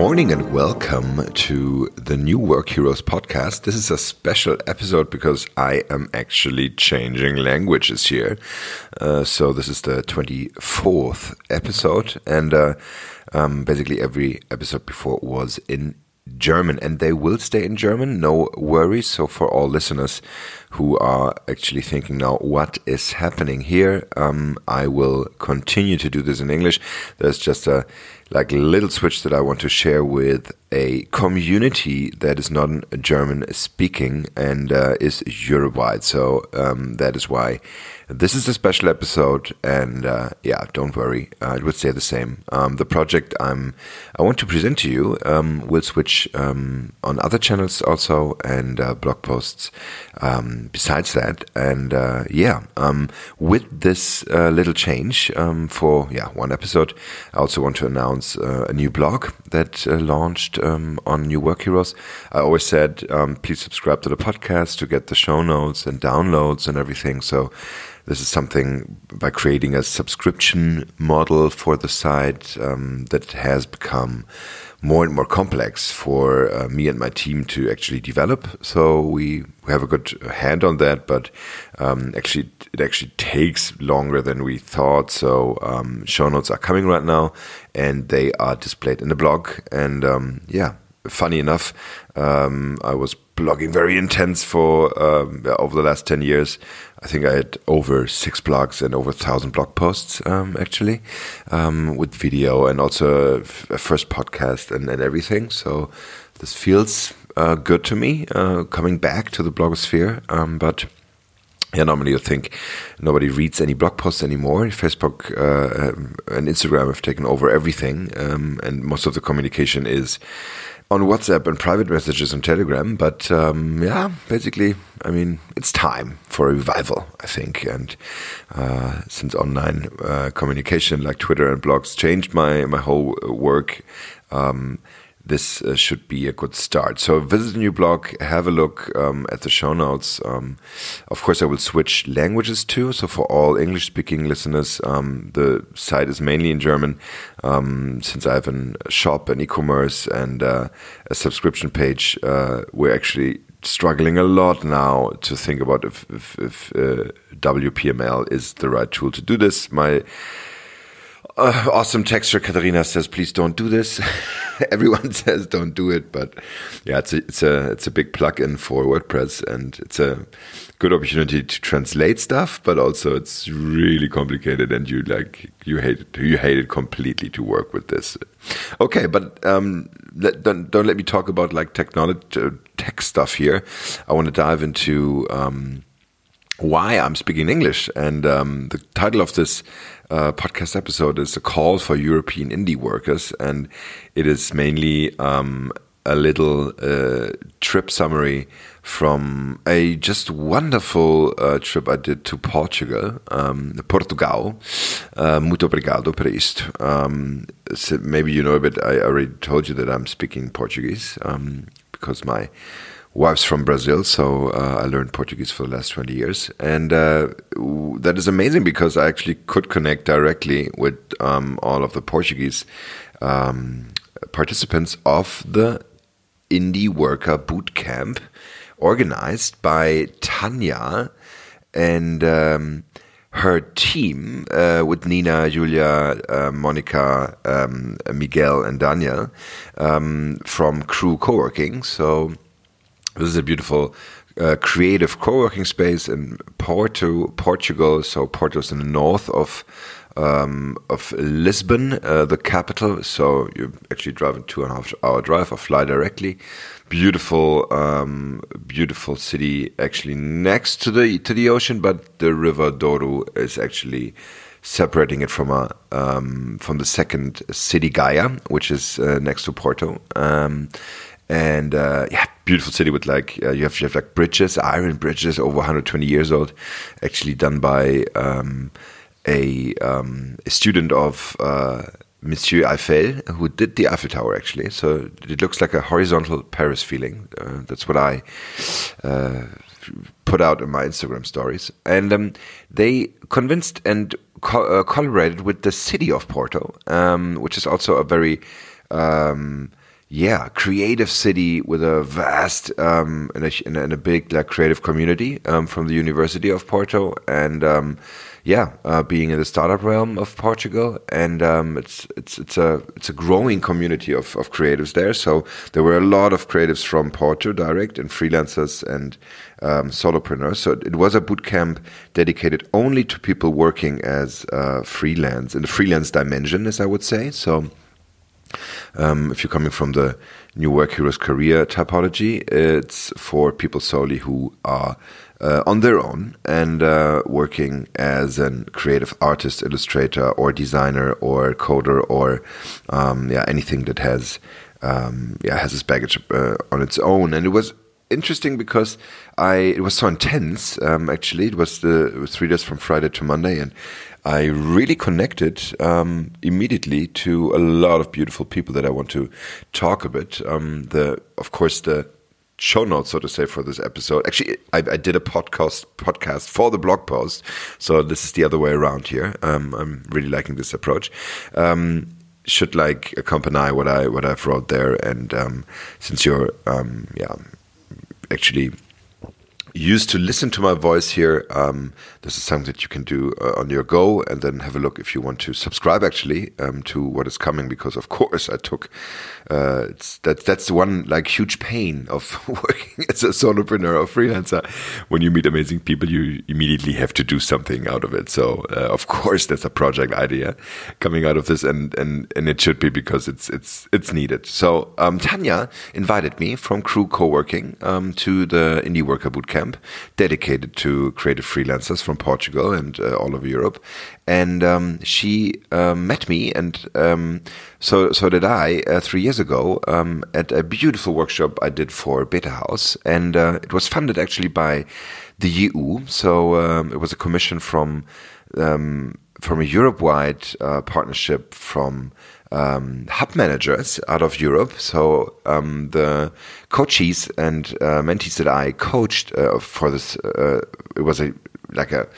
morning and welcome to the New Work Heroes podcast. This is a special episode because I am actually changing languages here. Uh, so, this is the 24th episode, and uh, um, basically, every episode before was in German, and they will stay in German, no worries. So, for all listeners who are actually thinking now, what is happening here? Um, I will continue to do this in English. There's just a like little switch that I want to share with a community that is not German speaking and uh, is Europe wide. So um, that is why this is a special episode. And uh, yeah, don't worry, uh, it would stay the same. Um, the project I'm I want to present to you um, will switch um, on other channels also and uh, blog posts. Um, besides that, and uh, yeah, um, with this uh, little change for yeah one episode, I also want to announce a new blog that launched um, on New Work Heroes. I always said, um, please subscribe to the podcast to get the show notes and downloads and everything. So this is something by creating a subscription model for the site um, that has become more and more complex for uh, me and my team to actually develop. So we, we have a good hand on that, but um, actually it actually takes longer than we thought. So um, show notes are coming right now, and they are displayed in the blog. And um, yeah, funny enough, um, I was blogging very intense for um, over the last 10 years. I think I had over six blogs and over a thousand blog posts, um, actually, um, with video and also a first podcast and, and everything. So this feels uh, good to me, uh, coming back to the blogosphere. Um, but yeah, normally you think nobody reads any blog posts anymore. Facebook uh, and Instagram have taken over everything, um, and most of the communication is on WhatsApp and private messages on Telegram. But um, yeah, basically, I mean, it's time for a revival, I think. And uh, since online uh, communication like Twitter and blogs changed my my whole work. Um, this uh, should be a good start. So visit the new blog, have a look um, at the show notes. Um, of course, I will switch languages too. So for all English-speaking listeners, um, the site is mainly in German. Um, since I have a shop and e-commerce and uh, a subscription page, uh, we're actually struggling a lot now to think about if, if, if uh, WPML is the right tool to do this. My uh, awesome texture, Katharina says, please don't do this. Everyone says don't do it, but yeah, it's a, it's a, it's a big plugin for WordPress and it's a good opportunity to translate stuff, but also it's really complicated and you like, you hate it, you hate it completely to work with this. Okay, but, um, let, don't, don't let me talk about like technology, uh, tech stuff here. I want to dive into, um, why I'm speaking English. And um, the title of this uh, podcast episode is a call for European indie workers, and it is mainly um, a little uh, trip summary from a just wonderful uh, trip I did to Portugal, um, Portugal. Uh, muito obrigado por. Um, maybe you know a bit. I already told you that I'm speaking Portuguese um, because my wife's from Brazil, so uh, I learned Portuguese for the last 20 years. And uh, that is amazing because I actually could connect directly with um, all of the Portuguese um, participants of the Indie Worker Boot Camp organized by Tanya and um, her team uh, with Nina, Julia, uh, Monica, um, Miguel, and Daniel um, from Crew Co-working. So this is a beautiful uh, creative co-working space in Porto, Portugal. So Porto is in the north of um, of Lisbon, uh, the capital. So you actually drive a two and a half hour drive or fly directly. Beautiful, um, beautiful city. Actually next to the to the ocean, but the river Douro is actually separating it from a um, from the second city Gaia, which is uh, next to Porto. Um, and uh, yeah, beautiful city with like uh, you have you have like bridges, iron bridges over 120 years old, actually done by um, a, um, a student of uh, Monsieur Eiffel who did the Eiffel Tower actually. So it looks like a horizontal Paris feeling. Uh, that's what I uh, put out in my Instagram stories, and um, they convinced and co uh, collaborated with the city of Porto, um, which is also a very um, yeah, creative city with a vast um, and, a, and a big like creative community um, from the University of Porto, and um, yeah, uh, being in the startup realm of Portugal, and um, it's it's it's a it's a growing community of, of creatives there. So there were a lot of creatives from Porto direct and freelancers and um, solopreneurs. So it was a bootcamp dedicated only to people working as uh, freelance in the freelance dimension, as I would say. So um, if you're coming from the New Work Heroes career typology, it's for people solely who are uh, on their own and uh, working as a creative artist, illustrator, or designer, or coder, or um, yeah, anything that has um, yeah has this baggage uh, on its own. And it was interesting because I it was so intense. Um, actually, it was the it was three days from Friday to Monday, and I really connected um, immediately to a lot of beautiful people that I want to talk a bit. Um, the, of course, the show notes, so to say, for this episode. Actually, I, I, did a podcast podcast for the blog post, so this is the other way around here. Um, I'm really liking this approach. Um, should like accompany what I what I've wrote there, and um, since you're um, yeah actually used to listen to my voice here, um, this is something that you can do uh, on your go and then have a look if you want to subscribe actually um, to what is coming because of course I took uh, that that's one like huge pain of working as a solopreneur or freelancer. When you meet amazing people you immediately have to do something out of it. So uh, of course there's a project idea coming out of this and and and it should be because it's it's it's needed. So um, Tanya invited me from crew co-working um, to the indie worker bootcamp dedicated to creative freelancers from Portugal and uh, all over Europe, and um, she um, met me, and um, so so did I uh, three years ago um, at a beautiful workshop I did for Betahaus, and uh, it was funded actually by the EU. So um, it was a commission from um, from a Europe-wide uh, partnership from um, hub managers out of Europe. So um, the coaches and uh, mentees that I coached uh, for this, uh, it was a like a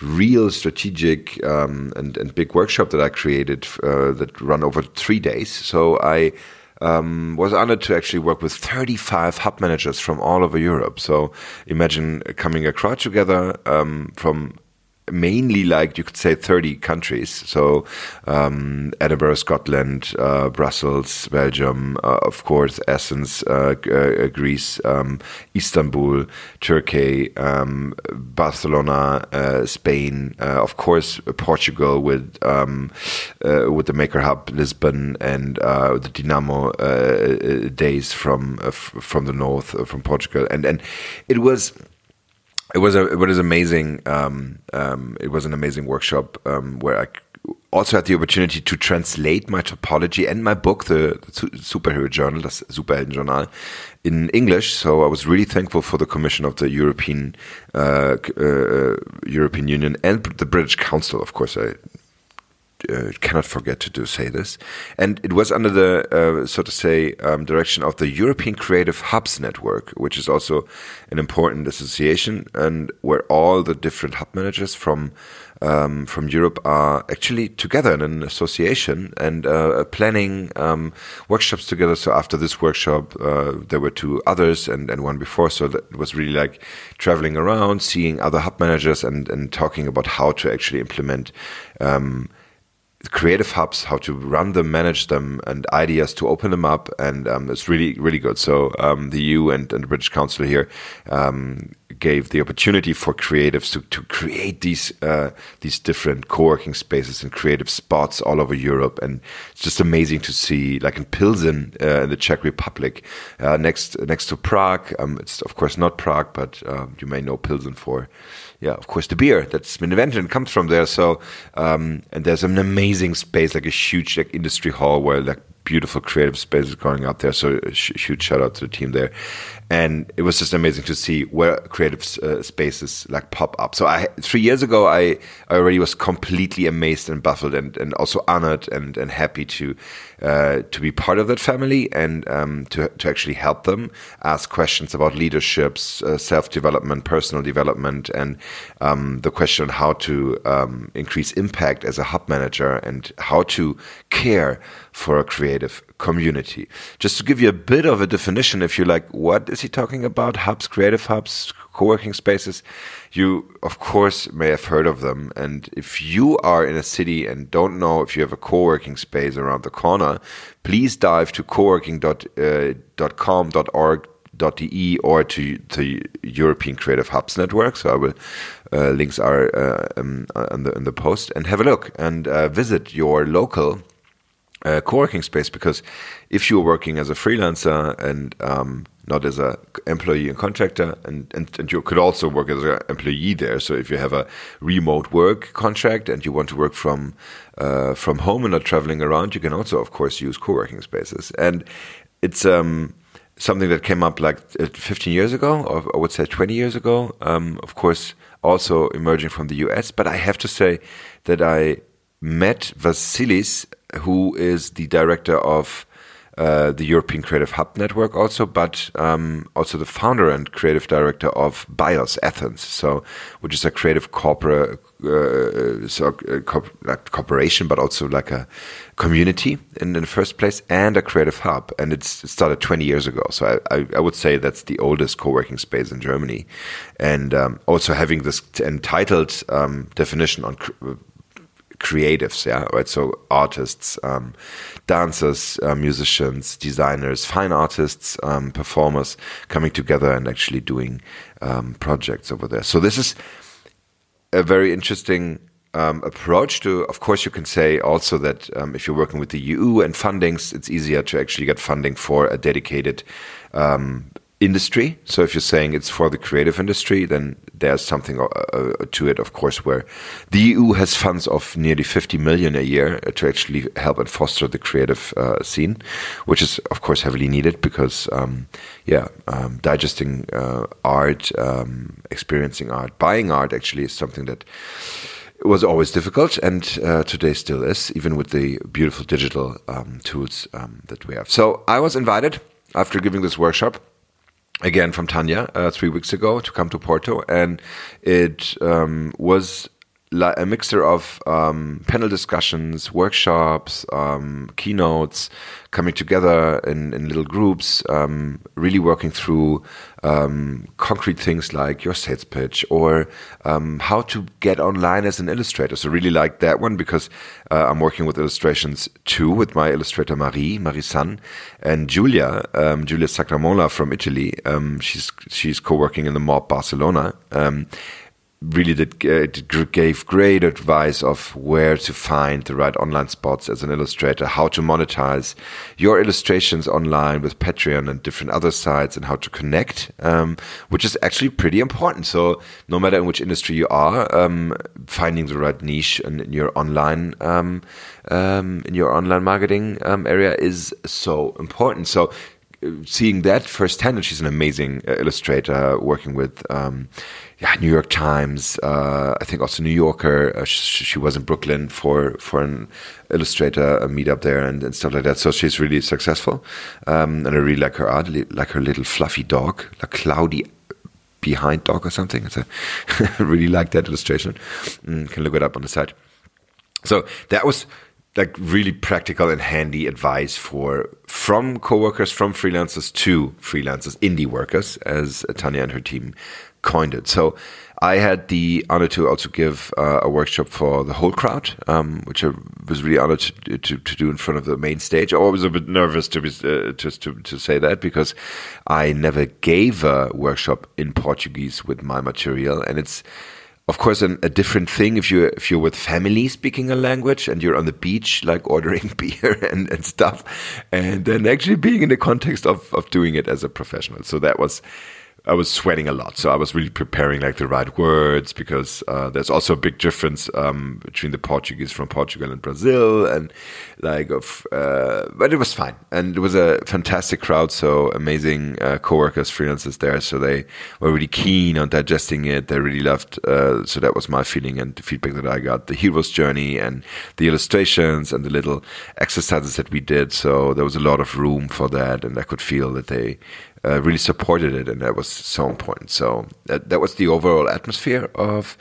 real strategic um, and, and big workshop that I created uh, that run over three days. So I um, was honored to actually work with 35 hub managers from all over Europe. So imagine coming a crowd together um, from mainly like you could say 30 countries. So um, Edinburgh, Scotland, uh, Brussels, Belgium, uh, of course, Athens, uh, uh Greece, um, Istanbul, Turkey, um, Barcelona, uh, Spain, uh, of course, Portugal with um, with the Maker Hub, Lisbon, and the Dynamo days from from the north from Portugal, and and it was it was a it was amazing. Um, um, it was an amazing workshop um, where I also had the opportunity to translate my topology and my book, the, the Superhero Journal, das Superheldenjournal, in English. So I was really thankful for the commission of the European uh, uh, European Union and the British Council. Of course, I uh, cannot forget to do say this. And it was under the, uh, so to say, um, direction of the European Creative Hubs Network, which is also an important association, and where all the different hub managers from um, from Europe are actually together in an association and uh, planning um, workshops together. So after this workshop, uh, there were two others and, and one before. So that was really like traveling around, seeing other hub managers and, and talking about how to actually implement um, creative hubs, how to run them, manage them, and ideas to open them up. And um, it's really, really good. So um, the EU and, and, the British Council here um, gave the opportunity for creatives to, to create these uh, these different co-working spaces and creative spots all over Europe. And it's just amazing to see, like in Pilsen uh, in the Czech Republic, uh, next next to Prague. Um, it's of course not Prague, but uh, you may know Pilsen for yeah, of course, the beer that's been invented and comes from there. So, um, and there's an amazing space, like a huge like industry hall where like beautiful creative spaces going up there. So, huge shout out to the team there and it was just amazing to see where creative uh, spaces like pop up. So I three years ago I, I already was completely amazed and baffled and, and also honored and, and happy to uh, to be part of that family and um, to to actually help them ask questions about leaderships, uh, self development, personal development, and um, the question on how to um, increase impact as a hub manager and how to care for a creative community. Just to give you a bit of a definition, if you're like, what is he talking about? Hubs, creative hubs, co-working spaces. You, of course, may have heard of them. And if you are in a city and don't know if you have a co-working space around the corner, please dive to coworking.com.org De or to the European Creative Hubs Network. So I will uh, links are uh, um, in the in the post and have a look and uh, visit your local uh, co-working space because if you're working as a freelancer and um, not as a employee and contractor and, and, and you could also work as an employee there so if you have a remote work contract and you want to work from uh, from home and not traveling around you can also of course use co-working spaces and it's um something that came up like uh, 15 years ago, or I would say 20 years ago. Um, of course, also emerging from the US. But I have to say that I met Vasilis, who is the director of uh, the European Creative Hub Network also, but um, also the founder and creative director of BIOS Athens, so which is a creative corporate uh, so uh, co corporation, but also like a community in, in, the first place, and a creative hub. And it started 20 years ago, so I, I, I, would say that's the oldest co-working space in Germany, and um, also having this entitled um, definition on creatives, yeah, right? So artists, um, dancers, uh, musicians, designers, fine artists, um, performers coming together and actually doing um, projects over there. So this is a very interesting um, approach to. Of course, you can say also that um, if you're working with the EU and fundings, it's easier to actually get funding for a dedicated um, industry. So if you're saying it's for the creative industry, then there's something uh, uh, to it, of course, where the EU has funds of nearly 50 million a year to actually help and foster the creative uh, scene, which is, of course, heavily needed because, um, yeah, um, digesting uh, art, um, experiencing art, buying art actually is something that was always difficult and uh, today still is, even with the beautiful digital um, tools um, that we have. So I was invited after giving this workshop again from Tanya uh, three weeks ago to come to Porto, and it um, was a mixture of um, panel discussions, workshops, um, keynotes, coming together in, in little groups, um, really working through um, concrete things like your sales pitch or um, how to get online as an illustrator. So really like that one because uh, I'm working with illustrations too with my illustrator Marie, Marie San, and Julia, um, Julia Sagramola from Italy. she's she's co-working in the Mob Barcelona really did, uh, gave great advice of where to find the right online spots as an illustrator, how to monetize your illustrations online with Patreon and different other sites, and how to connect, um, which is actually pretty important. So no matter in which industry you are, um, finding the right niche in, in your online um, um in your online marketing um, area is so important. So seeing that firsthand, and she's an amazing uh, illustrator, working with um, yeah, New York Times, uh, I think also New Yorker. Uh, she, she, was in Brooklyn for for an illustrator a meetup there and, and stuff like that. So she's really successful, um, and I really like her art, like her little fluffy dog, like cloudy behind dog or something. It's a really like that illustration. Mm, can look it up on the site. So that was like really practical and handy advice for from coworkers, from freelancers to freelancers, indie workers, as Tanya and her team coined it. So I had the honor to also give uh, a workshop for the whole crowd, um, which I was really honored to, to, to, do in front of the main stage. I was a bit nervous to be, uh, just to, to say that because I never gave a workshop in Portuguese with my material, and it's of course an, a different thing if you if you're with family speaking a language and you're on the beach like ordering beer and, and stuff. And then actually being in the context of of doing it as a professional. So that was I was sweating a lot. So I was really preparing like the right words because uh, there's also a big difference um, between the Portuguese from Portugal and Brazil, and like of. Uh, but it was fine, and it was a fantastic crowd. So amazing uh, coworkers, freelancers there. So they were really keen on digesting it. They really loved. Uh, so that was my feeling and the feedback that I got. The hero's journey and the illustrations and the little exercises that we did. So there was a lot of room for that, and I could feel that they uh, really supported it, and that was so important. So that, that was the overall atmosphere of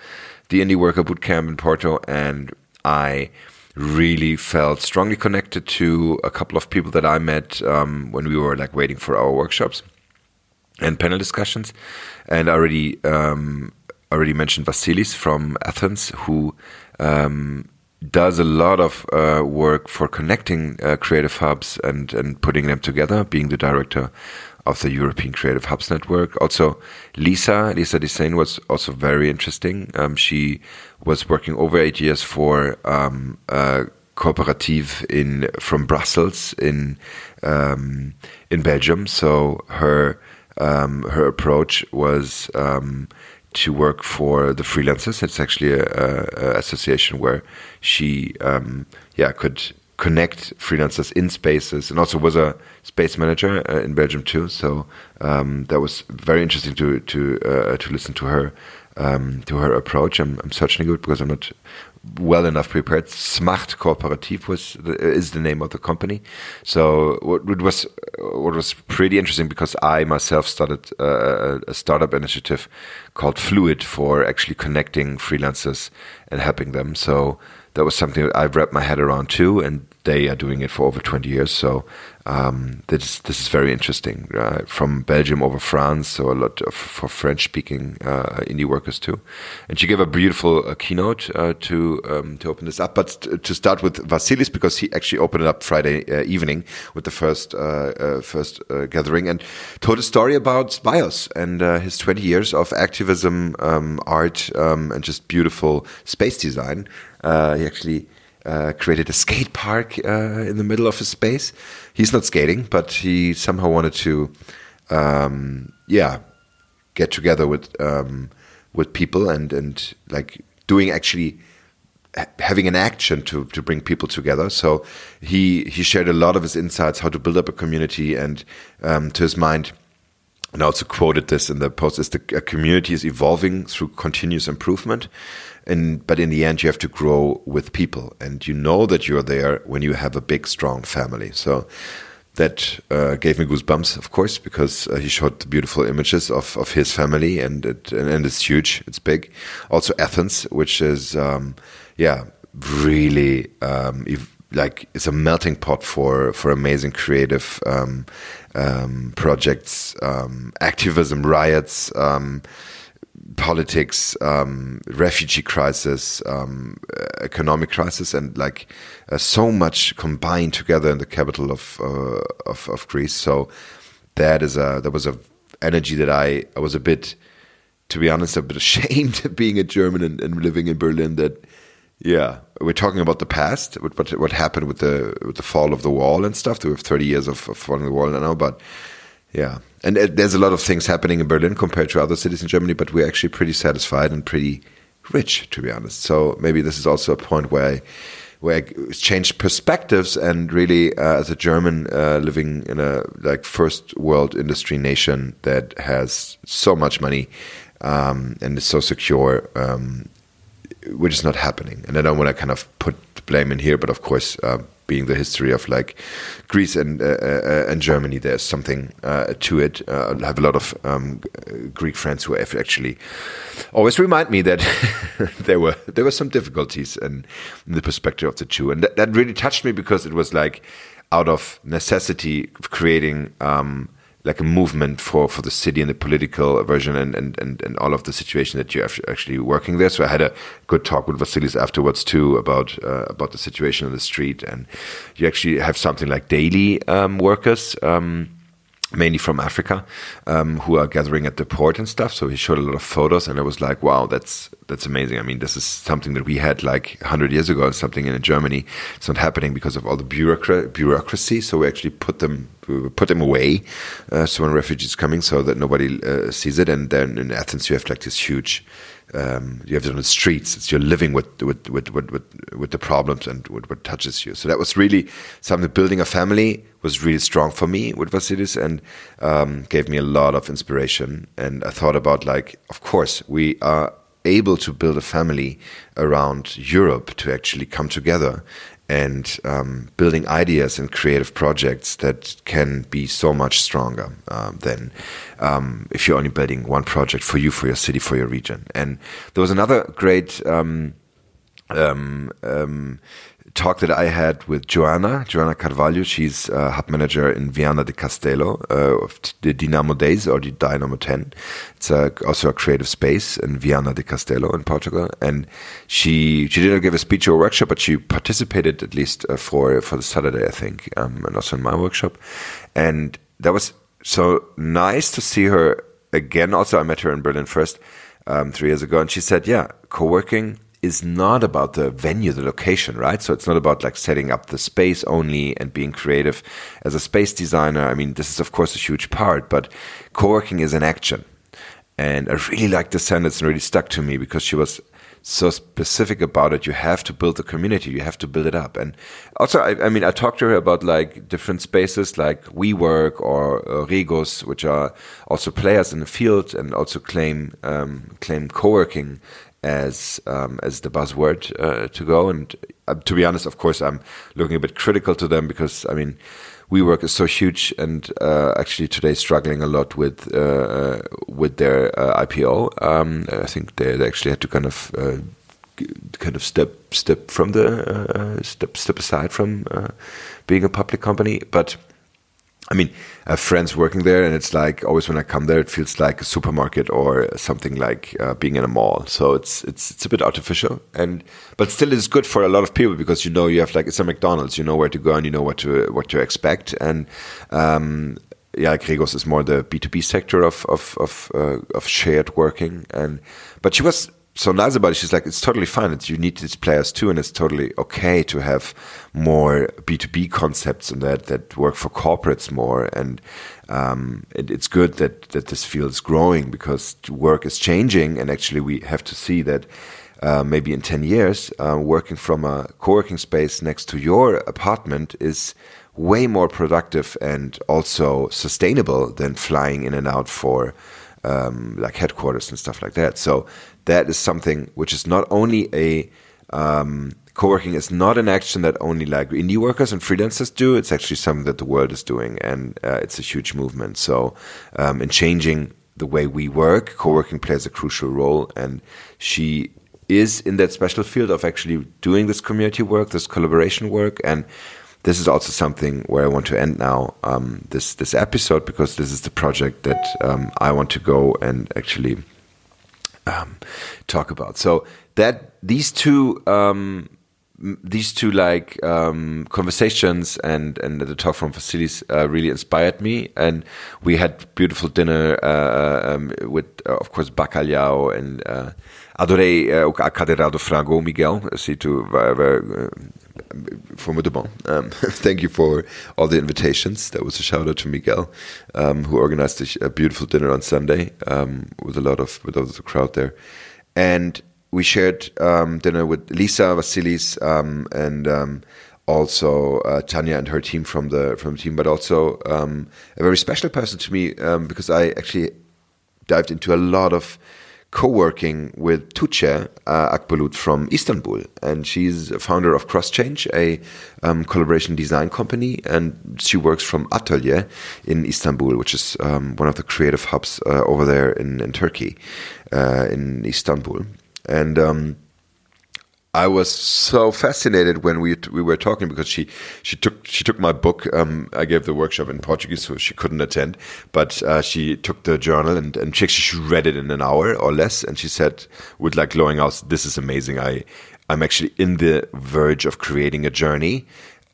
the Indie Worker Bootcamp in Porto, and I really felt strongly connected to a couple of people that I met um, when we were like waiting for our workshops and panel discussions. And I already um, already mentioned Vasilis from Athens, who um, does a lot of uh, work for connecting uh, creative hubs and and putting them together, being the director of the European Creative Hubs Network. Also, Lisa, Lisa Desain was also very interesting. Um, she was working over eight years for um, a cooperative in from Brussels in um, in Belgium. So her um, her approach was um, to work for the freelancers. It's actually a, a, a association where she, um, yeah, could connect freelancers in spaces, and also was a space manager uh, in Belgium too. So um, that was very interesting to to uh, to listen to her um, to her approach. I'm, I'm searching it because I'm not well enough prepared. SMart Cooperative was the, is the name of the company. So what, was what was pretty interesting because I myself started uh, a startup initiative called Fluid for actually connecting freelancers and helping them. So that was something that I've wrapped my head around too, and they are doing it for over 20 years. So um, this this is very interesting. Uh, from Belgium over France, so a lot of, for French speaking uh, indie workers too. And she gave a beautiful uh, keynote uh, to um, to open this up. But to start with Vasilis, because he actually opened it up Friday uh, evening with the first uh, first gathering and told a story about Bios and his 20 years of activism, um, art, um, and just beautiful space design. he actually uh, created a skate park uh, in the middle of his space. He's not skating, but he somehow wanted to, um, yeah, get together with um, with people and and like doing actually having an action to to bring people together. So he he shared a lot of his insights how to build up a community and um, to his mind and I also quoted this in the post is the community is evolving through continuous improvement. And but in the end you have to grow with people. And you know that you're there when you have a big strong family. So that uh, gave me goosebumps of course because uh, he showed the beautiful images of, of his family and it and, and it's huge. It's big. Also athens which is um, yeah really um, like it's a melting pot for for amazing creative um, um, projects, um, activism, riots, um, politics, um, refugee crisis, um, economic crisis, and like uh, so much combined together in the capital of, uh, of, of Greece. So that is a that was a energy that I I was a bit, to be honest, a bit ashamed of being a German and, and living in Berlin that yeah, we're talking about the past, what what happened with the with the fall of the wall and stuff. We have thirty years of, of falling the wall now, but yeah, and it, there's a lot of things happening in Berlin compared to other cities in Germany. But we're actually pretty satisfied and pretty rich, to be honest. So maybe this is also a point where. I, where I changed perspectives and really, uh, as a German uh, living in a like first world industry nation that has so much money um, and is so secure, um, which is not happening. And I don't want to kind of put blame in here, but of course, uh, being the history of like Greece and uh, uh, and Germany, there's something uh, to it. Uh, I have a lot of um, Greek friends who have actually always remind me that there were there were some difficulties in, in, the perspective of the two, and that, that, really touched me because it was like out of necessity creating. Um, like a movement for, for the city and the political version and, and, and, and all of the situation that you're actually working there. So I had a good talk with Vasilis afterwards too about uh, about the situation on the street, and you actually have something like daily um, workers. Um, mainly from Africa, um, who are gathering at the port and stuff. So he showed a lot of photos, and I was like, "Wow, that's that's amazing." I mean, this is something that we had like 100 years ago, and something in Germany. It's not happening because of all the bureaucra- bureaucracy. So we actually put them put them away. Uh, so when refugees coming, so that nobody uh, sees it. And then in Athens, you have like this huge um, you have it on the streets. It's you're living with with with with, with, with the problems and what touches you. So that was really something. Building a family was really strong for me with Vasilis and um, gave me a lot of inspiration. And I thought about like, of course, we are able to build a family around Europe to actually come together and um, building ideas and creative projects that can be so much stronger uh, than um, if you're only building one project for you, for your city, for your region. And there was another great um, um, um talk that I had with Joanna, Joanna Carvalho. She's a hub manager in Viana de Castelo uh, of the Dinamo Days or the Dynamo 10. It's a, also a creative space in Viana de Castelo in Portugal. And she she didn't give a speech or a workshop, but she participated at least uh, for for the Saturday, I think, um, and also in my workshop. And that was so nice to see her again. Also, I met her in Berlin first um, three years ago, and she said, "Yeah, co-working." Is not about the venue, the location, right? So it's not about like setting up the space only and being creative. As a space designer, I mean, this is of course a huge part, but co-working is an action. And I really liked the sentence and really stuck to me because she was so specific about it. You have to build a community. You have to build it up. And also, I, I mean, I talked to her about like different spaces like WeWork or uh, Regus, which are also players in the field and also claim um, claim co-working as um, as the buzzword uh, to go. And uh, to be honest, of course, I'm looking a bit critical to them because I mean, WeWork is so huge, and uh, actually today struggling a lot with uh, with their uh, IPO. Um, I think they, they, actually had to kind of uh, kind of step step from the step step aside from being a public company, but I mean, I have friends working there, and it's like always when I come there, it feels like a supermarket or something like uh, being in a mall. So it's it's it's a bit artificial, and but still it's good for a lot of people because you know you have like it's a McDonald's, you know where to go and you know what to what to expect, and um, yeah, Gregos is more the B two B sector of of of, uh, of shared working, and but she was so it. She's like, it's totally fine. It's, you need these players too, and it's totally okay to have more B two B concepts and that that work for corporates more. And um, it, it's good that that this field is growing because work is changing, and actually we have to see that. Uh, maybe in 10 years, uh, working from a co working space next to your apartment is way more productive and also sustainable than flying in and out for um, like headquarters and stuff like that. So that is something which is not only a um, co-working is not an action that only like indie workers and freelancers do. It's actually something that the world is doing, and uh, it's a huge movement. So, um, in changing the way we work, co-working plays a crucial role, and she is in that special field of actually doing this community work, this collaboration work, and this is also something where I want to end now um, this this episode because this is the project that um, I want to go and actually um, talk about. So that these two um, these two like um, conversations and and the talk from Vasilis uh, really inspired me, and we had beautiful dinner uh, um, with uh, of course bacalhau and uh, adorei uh, a cadeira do frango Miguel, vai, vai formidable. Um, thank you for all the invitations. That was a shout out to Miguel, um, who organized a, a, beautiful dinner on Sunday um, with a lot of with all the crowd there, and we shared um, dinner with Lisa Vasilis um, and um, also uh, Tanya and her team from the from the team, but also a very special person to me because I actually dived into a lot of co-working with Tuğçe uh, Akbulut from Istanbul, and she's a founder of CrossChange, a um, collaboration design company, and she works from Atelier in Istanbul, which is um, one of the creative hubs uh, over there in, in Turkey, uh, in Istanbul, and. Um, I was so fascinated when we we were talking because she she took she took my book. Um, I gave the workshop in Portuguese, so she couldn't attend. But uh, she took the journal and and she, she read it in an hour or less, and she said with like glowing eyes, "This is amazing. I I'm actually in the verge of creating a journey."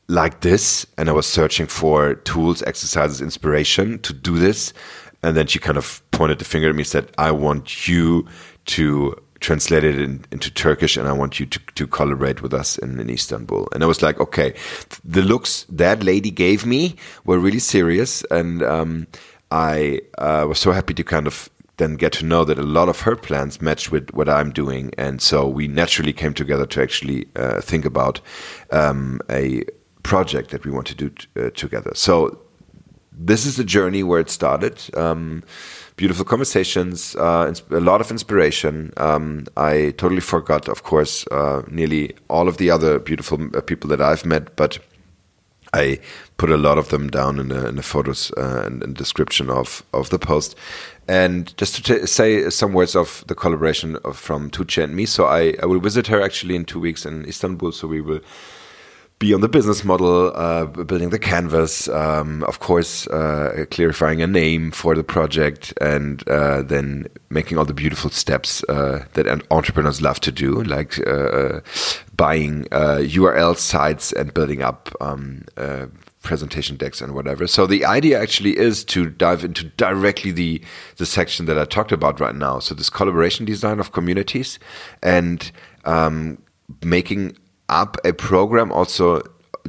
Like this, and I was searching for tools, exercises, inspiration to do this. And then she kind of pointed the finger at me and said, I want you to translated in, into Turkish, and I want you to, to collaborate with us in, in Istanbul. And I was like, okay, the looks that lady gave me were really serious, and um, I uh, was so happy to kind of then get to know that a lot of her plans match with what I'm doing, and so we naturally came together to actually uh, think about um, a project that we want to do uh, together. So this is the journey where it started. Um, beautiful conversations, uh, a lot of inspiration. Um, I totally forgot, of course, uh, nearly all of the other beautiful uh, people that I've met, but I put a lot of them down in the, in the photos uh, and, description of, of the post. And just to say some words of the collaboration of, from Tuğçe and me. So I, I will visit her actually in two weeks in Istanbul. So we will be on the business model, uh, building the canvas, um, of course, uh, clarifying a name for the project, and uh, then making all the beautiful steps uh, that entrepreneurs love to do, like uh, buying URL uh, sites and building up um, presentation decks and whatever. So the idea actually is to dive into directly the the section that I talked about right now. So this collaboration design of communities and um, making up a program also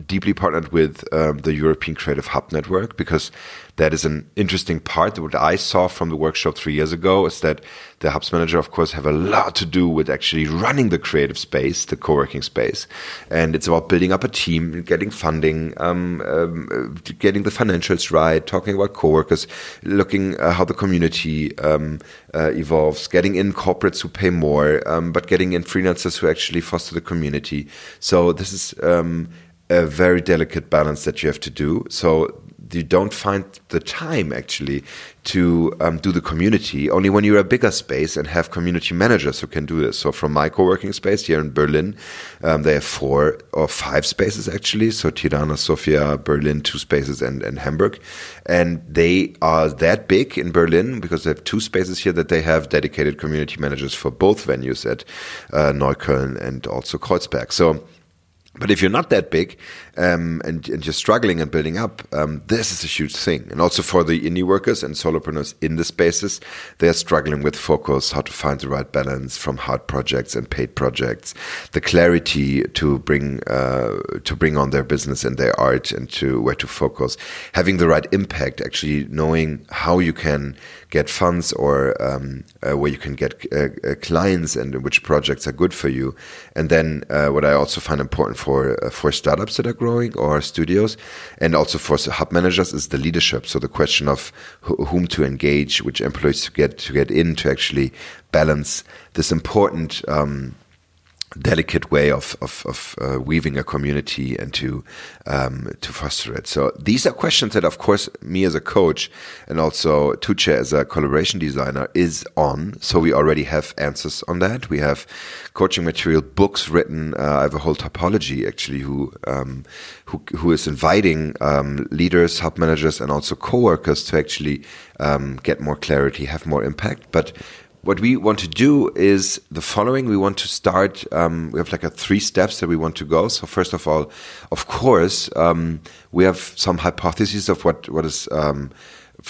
deeply partnered with um, the European Creative Hub Network because that is an interesting part. What I saw from the workshop three years ago is that the hubs manager, of course, have a lot to do with actually running the creative space, the co-working space, and it's about building up a team, getting funding, um, um, getting the financials right, talking about co-workers, looking uh, how the community um, uh, evolves, getting in corporates who pay more, um, but getting in freelancers who actually foster the community. So this is um, a very delicate balance that you have to do. So you don't find the time actually to um, do the community only when you're a bigger space and have community managers who can do this. So from my co-working space here in Berlin, um, they have four or five spaces actually. So Tirana, Sofia, Berlin, two spaces and, and Hamburg. And they are that big in Berlin because they have two spaces here that they have dedicated community managers for both venues at uh, Neukölln and also Kreuzberg. So but if you're not that big um, and, and, you're struggling and building up, um, this is a huge thing. And also for the indie workers and solopreneurs in the spaces, they're struggling with focus, how to find the right balance from hard projects and paid projects, the clarity to bring uh, to bring on their business and their art and to where to focus, having the right impact, actually knowing how you can get funds or um, uh, where you can get uh, uh clients and which projects are good for you. And then uh, what I also find important for uh, for startups that are growing or studios, and also for hub managers is the leadership. So the question of wh whom to engage, which employees to get to get in to actually balance this important. Um, delicate way of of, of uh, weaving a community and to um, to foster it. So these are questions that, of course, me as a coach and also Tuğçe as a collaboration designer is on. So we already have answers on that. We have coaching material, books written. Uh, I have a whole topology actually who um, who who is inviting um, leaders, hub managers, and also coworkers to actually um, get more clarity, have more impact, but what we want to do is the following. We want to start. Um, we have like a three steps that we want to go. So first of all, of course, um, we have some hypotheses of what what is um,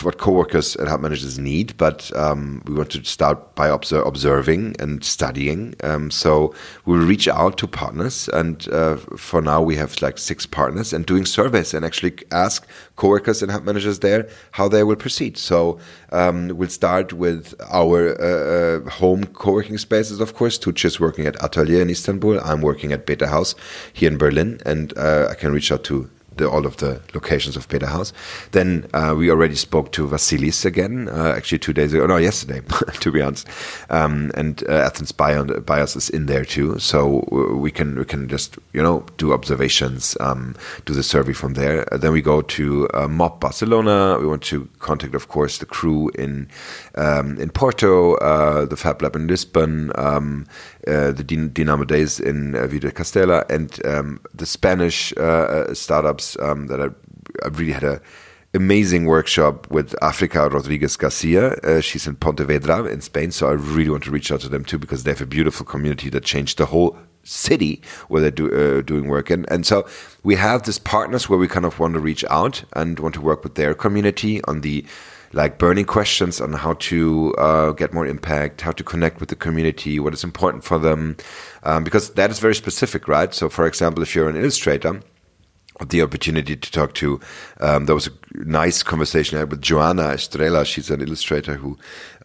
what coworkers and hub managers need, but um, we want to start by obser observing and studying. Um, so we'll reach out to partners, and uh, for now we have like six partners, and doing surveys and actually ask coworkers and hub managers there how they will proceed. So um, we'll start with our uh, uh home co-working spaces, of course. Tuğçe is working at Atelier in Istanbul. I'm working at Betahaus here in Berlin, and uh, I can reach out to the, all of the locations of Betahaus. Then uh, we already spoke to Vasilis again, uh, actually two days ago, no, yesterday, to be honest. Um, and uh, Athens Bio, Bios is in there too, so we can we can just you know do observations, um, do the survey from there. then we go to uh, Mob Barcelona. We want to contact, of course, the crew in um, in Porto, uh, the Fab Lab in Lisbon. Uh, the Dynamo Days in uh, Villa Castella and um, the Spanish uh, uh, startups um, that I, I, really had a amazing workshop with Africa Rodriguez Garcia. Uh, she's in Pontevedra in Spain, so I really want to reach out to them too because they have a beautiful community that changed the whole city where they're do, uh, doing work and and so we have these partners where we kind of want to reach out and want to work with their community on the like burning questions on how to uh, get more impact, how to connect with the community, what is important for them, um, because that is very specific, right? So, for example, if you're an illustrator, the opportunity to talk to. Um, there was a nice conversation I had with Joanna Estrella. She's an illustrator who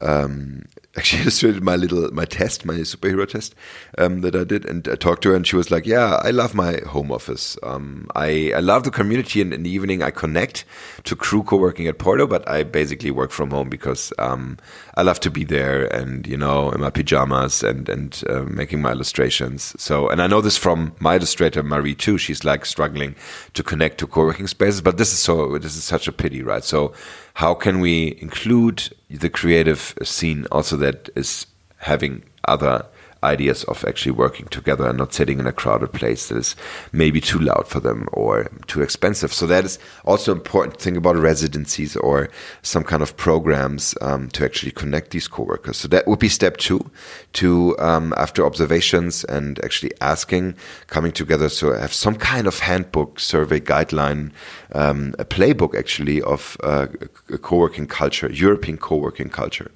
um, actually illustrated my little my test, my superhero test um, that I did, and I talked to her, and she was like, "Yeah, I love my home office. Um, I I love the community, and in the evening I connect to crew co-working at Porto, but I basically work from home because um, I love to be there, and you know, in my pajamas and and uh, making my illustrations. So, and I know this from my illustrator Marie too. She's like struggling to connect to co-working spaces, but this is so this is such a pity, right? So how can we include the creative scene also that is having other ideas of actually working together and not sitting in a crowded place that is maybe too loud for them or too expensive. So that is also important thing about residencies or some kind of programs um, to actually connect these coworkers. So that would be step two, to um, after observations and actually asking, coming together. So have some kind of handbook, survey, guideline, um, a playbook actually of uh, a co-working culture, European co-working culture.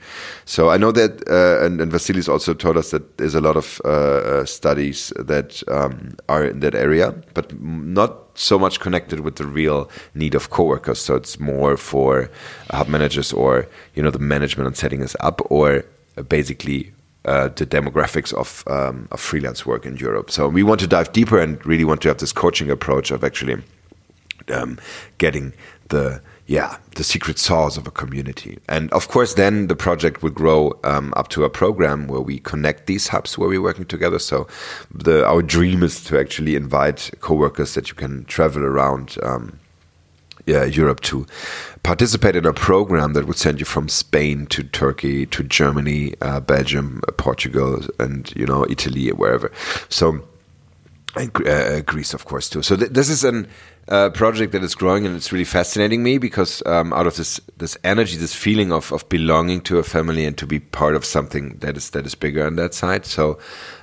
So I know that, uh, and, and Vasilis also told us that there's a lot of uh, uh, studies that um, are in that area, but not so much connected with the real need of coworkers. So it's more for hub managers or you know the management and setting us up, or basically uh, the demographics of, um, of freelance work in Europe. So we want to dive deeper and really want to have this coaching approach of actually um, getting the yeah the secret sauce of a community and of course then the project would grow um, up to a program where we connect these hubs where we're working together so the our dream is to actually invite coworkers that you can travel around um, yeah, Europe to participate in a program that would send you from Spain to Turkey to Germany, uh, Belgium, Portugal, and you know Italy, wherever. So and uh, Greece, of course, too. So th this is a uh, project that is growing, and it's really fascinating me because um, out of this this energy, this feeling of of belonging to a family and to be part of something that is that is bigger on that side. So,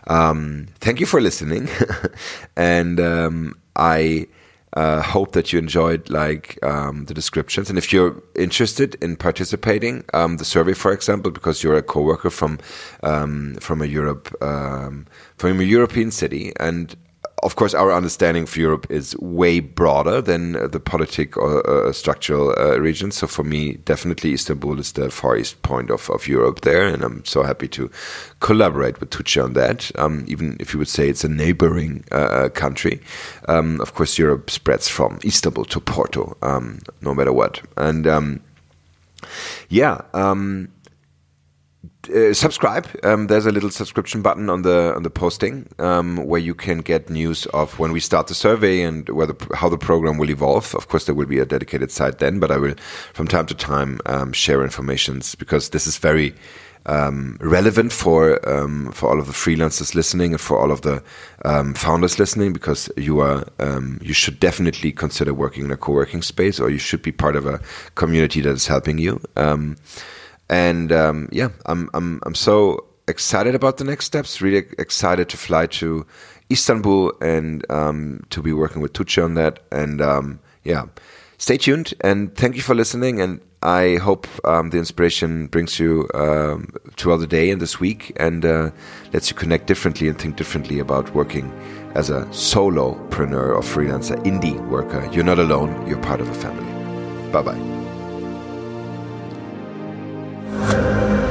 um, thank you for listening, and um, I. Uh, hope that you enjoyed like um, the descriptions, and if you're interested in participating, um, the survey, for example, because you're a coworker from um, from a Europe um, from a European city, and of course, our understanding of Europe is way broader than uh, the politic or uh, structural uh, region. So for me, definitely Istanbul is the far east point of, of Europe there, and I'm so happy to collaborate with Tuğçe on that. Um, even if you would say it's a neighboring uh, uh country, um, of course, Europe spreads from Istanbul to Porto, um, no matter what. And um, yeah. Um, uh, subscribe. Um, there's a little subscription button on the on the posting um, where you can get news of when we start the survey and whether how the program will evolve. Of course, there will be a dedicated site then, but I will from time to time um, share informations because this is very um, relevant for um, for all of the freelancers listening and for all of the um, founders listening because you are you should definitely consider working in a co-working space or you should be part of a community that is helping you. And um, yeah, I'm I'm I'm so excited about the next steps. Really excited to fly to Istanbul and um, to be working with Tuğçe on that. And um, yeah, stay tuned and thank you for listening. And I hope um, the inspiration brings you um, throughout the day and this week and uh, lets you connect differently and think differently about working as a solopreneur or freelancer, indie worker. You're not alone. You're part of a family. Bye bye. Thank you.